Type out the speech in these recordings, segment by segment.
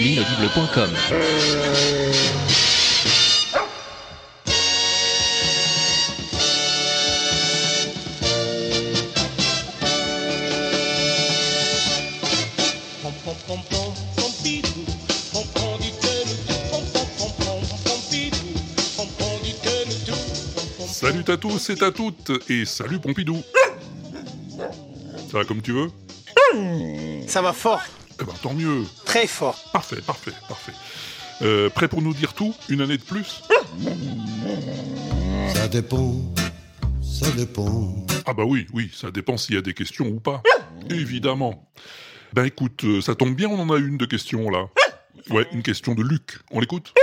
L'inaudible.com Salut à tous et à toutes, et salut Pompidou Ça va comme tu veux Ça va fort, Eh ben tant mieux très fort. Parfait, parfait, parfait. Euh, prêt pour nous dire tout Une année de plus? Ça dépend, ça dépend. Ah bah oui, oui, ça dépend s'il y a des questions ou pas. Évidemment. Ben écoute, euh, ça tombe bien, on en a une de questions là. Ouais, une question de Luc. On l'écoute?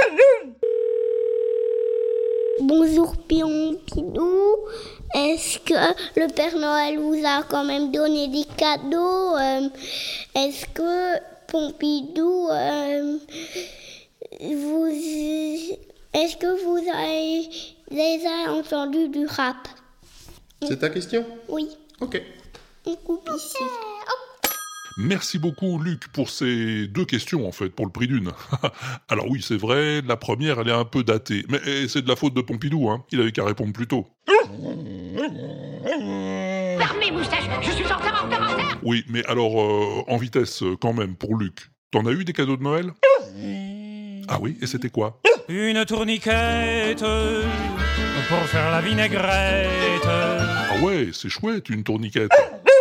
Bonjour Pimpidou. Est-ce que le Père Noël vous a quand même donné des cadeaux Euh, Est-ce que Pompidou, euh, vous, est-ce que vous avez déjà entendu du rap? C'est ta question? Oui. Ok. On coupe ici. Merci beaucoup Luc pour ces deux questions en fait, pour le prix d'une. Alors oui, c'est vrai, la première elle est un peu datée, mais eh, c'est de la faute de Pompidou, hein. il avait qu'à répondre plus tôt. Fermez, moustache Je suis en retard, en retard, en retard Oui, mais alors euh, en vitesse euh, quand même pour Luc. T'en as eu des cadeaux de Noël? Ah oui, et c'était quoi? Une tourniquette pour faire la vinaigrette. Ah ouais, c'est chouette une tourniquette.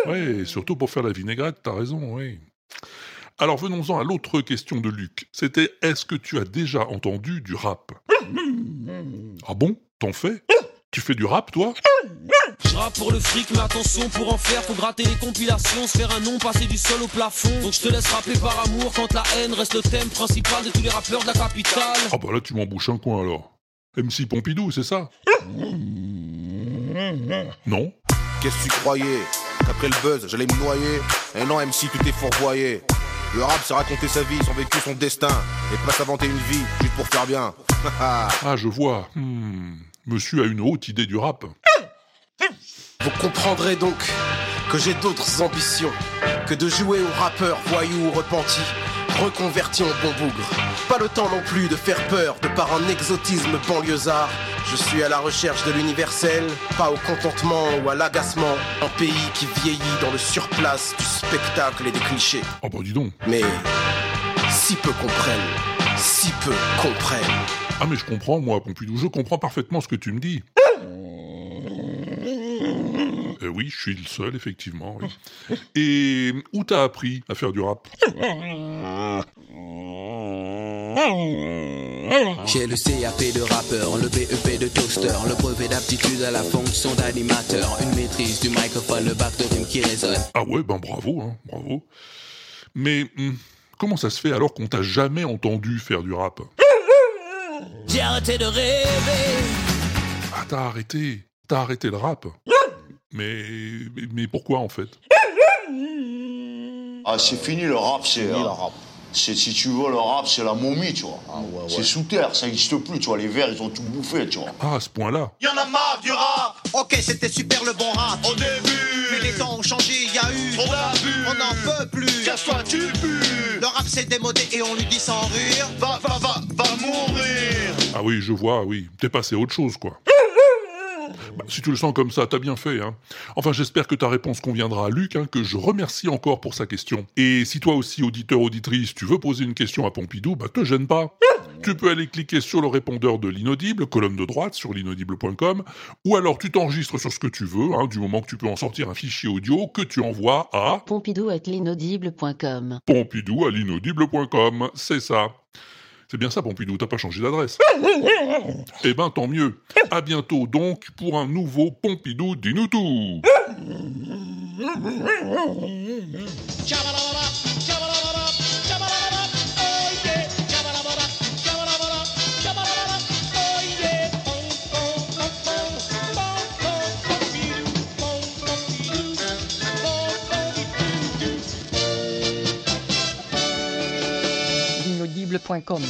Ouais, surtout pour faire la vinaigrette, t'as raison, oui. Alors venons-en à l'autre question de Luc. C'était est-ce que tu as déjà entendu du rap? Ah bon? T'en fais? Tu fais du rap toi? Je rappe pour le fric, mais attention, pour en faire, faut gratter les compilations, se faire un nom, passer du sol au plafond. Donc je te laisse rapper par amour quand la haine reste le thème principal de tous les rappeurs de la capitale. Ah bah là tu m'embouches un coin alors. MC Pompidou, c'est ça? Non Qu'est-ce que tu croyais? Qu'après le buzz, j'allais me noyer Et non, MC, tu t'es fourvoyé. Le rap, c'est raconter sa vie, son vécu, son destin. Et pas s'inventer une vie, juste pour faire bien. Ah je vois. Hmm, Monsieur a une haute idée du rap. Vous comprendrez donc que j'ai d'autres ambitions que de jouer aux rappeurs voyous ou repentis, reconvertis en bon bougre. Pas le temps non plus de faire peur de par un exotisme banlieusard. Je suis à la recherche de l'universel, pas au contentement ou à l'agacement. Un pays qui vieillit dans le surplace du spectacle et des clichés. Ah bah dis donc. Mais si peu comprennent, si peu comprennent. Ah mais je comprends moi Pompidou, je comprends parfaitement ce que tu me dis. Euh, oui, je suis le seul, effectivement. oui. Et où t'as appris à faire du rap? J'ai le CAP de rappeur, le BEP de toaster, le brevet d'aptitude à la fonction d'animateur, une maîtrise du microphone, le bac de rime qui résonne. Ah ouais, ben bravo, hein, bravo. Mais hum, comment ça se fait alors qu'on t'a jamais entendu faire du rap? J'ai arrêté de rêver. Ah t'as arrêté, t'as arrêté le rap mais, mais, mais pourquoi en fait? Ah, c'est fini le rap, c'est. euh, c'est- si tu veux, le rap, c'est la momie, tu vois. C'est sous terre, ça n'existe plus, tu vois. Les verts, ils ont tout bouffé, tu vois. Ah, à ce point-là Y'en a marre du rap Ok, c'était super le bon rap. Au début Mais les temps ont changé, il y a eu. On a bu On n'en peut plus. Casse-toi, tu pues Le rap s'est démodé et on lui dit sans rire. Va, va, va, va mourir Ah oui, je vois, oui. T'es passé à autre chose, quoi. Si tu le sens comme ça, t'as bien fait. Hein. Enfin, j'espère que ta réponse conviendra à Luc, hein, que je remercie encore pour sa question. Et si toi aussi, auditeur, auditrice, tu veux poser une question à Pompidou, bah te gêne pas. Tu peux aller cliquer sur le répondeur de l'inaudible, colonne de droite, sur l'inaudible.com, ou alors tu t'enregistres sur ce que tu veux, hein, du moment que tu peux en sortir un fichier audio que tu envoies à Pompidou at l'inaudible.com. pompidou à l'inaudible.com. C'est ça. C'est bien ça, Pompidou, t'as pas changé d'adresse. Eh ben, tant mieux. À bientôt donc pour un nouveau Pompidou dis-nous tout. L'inaudible.com.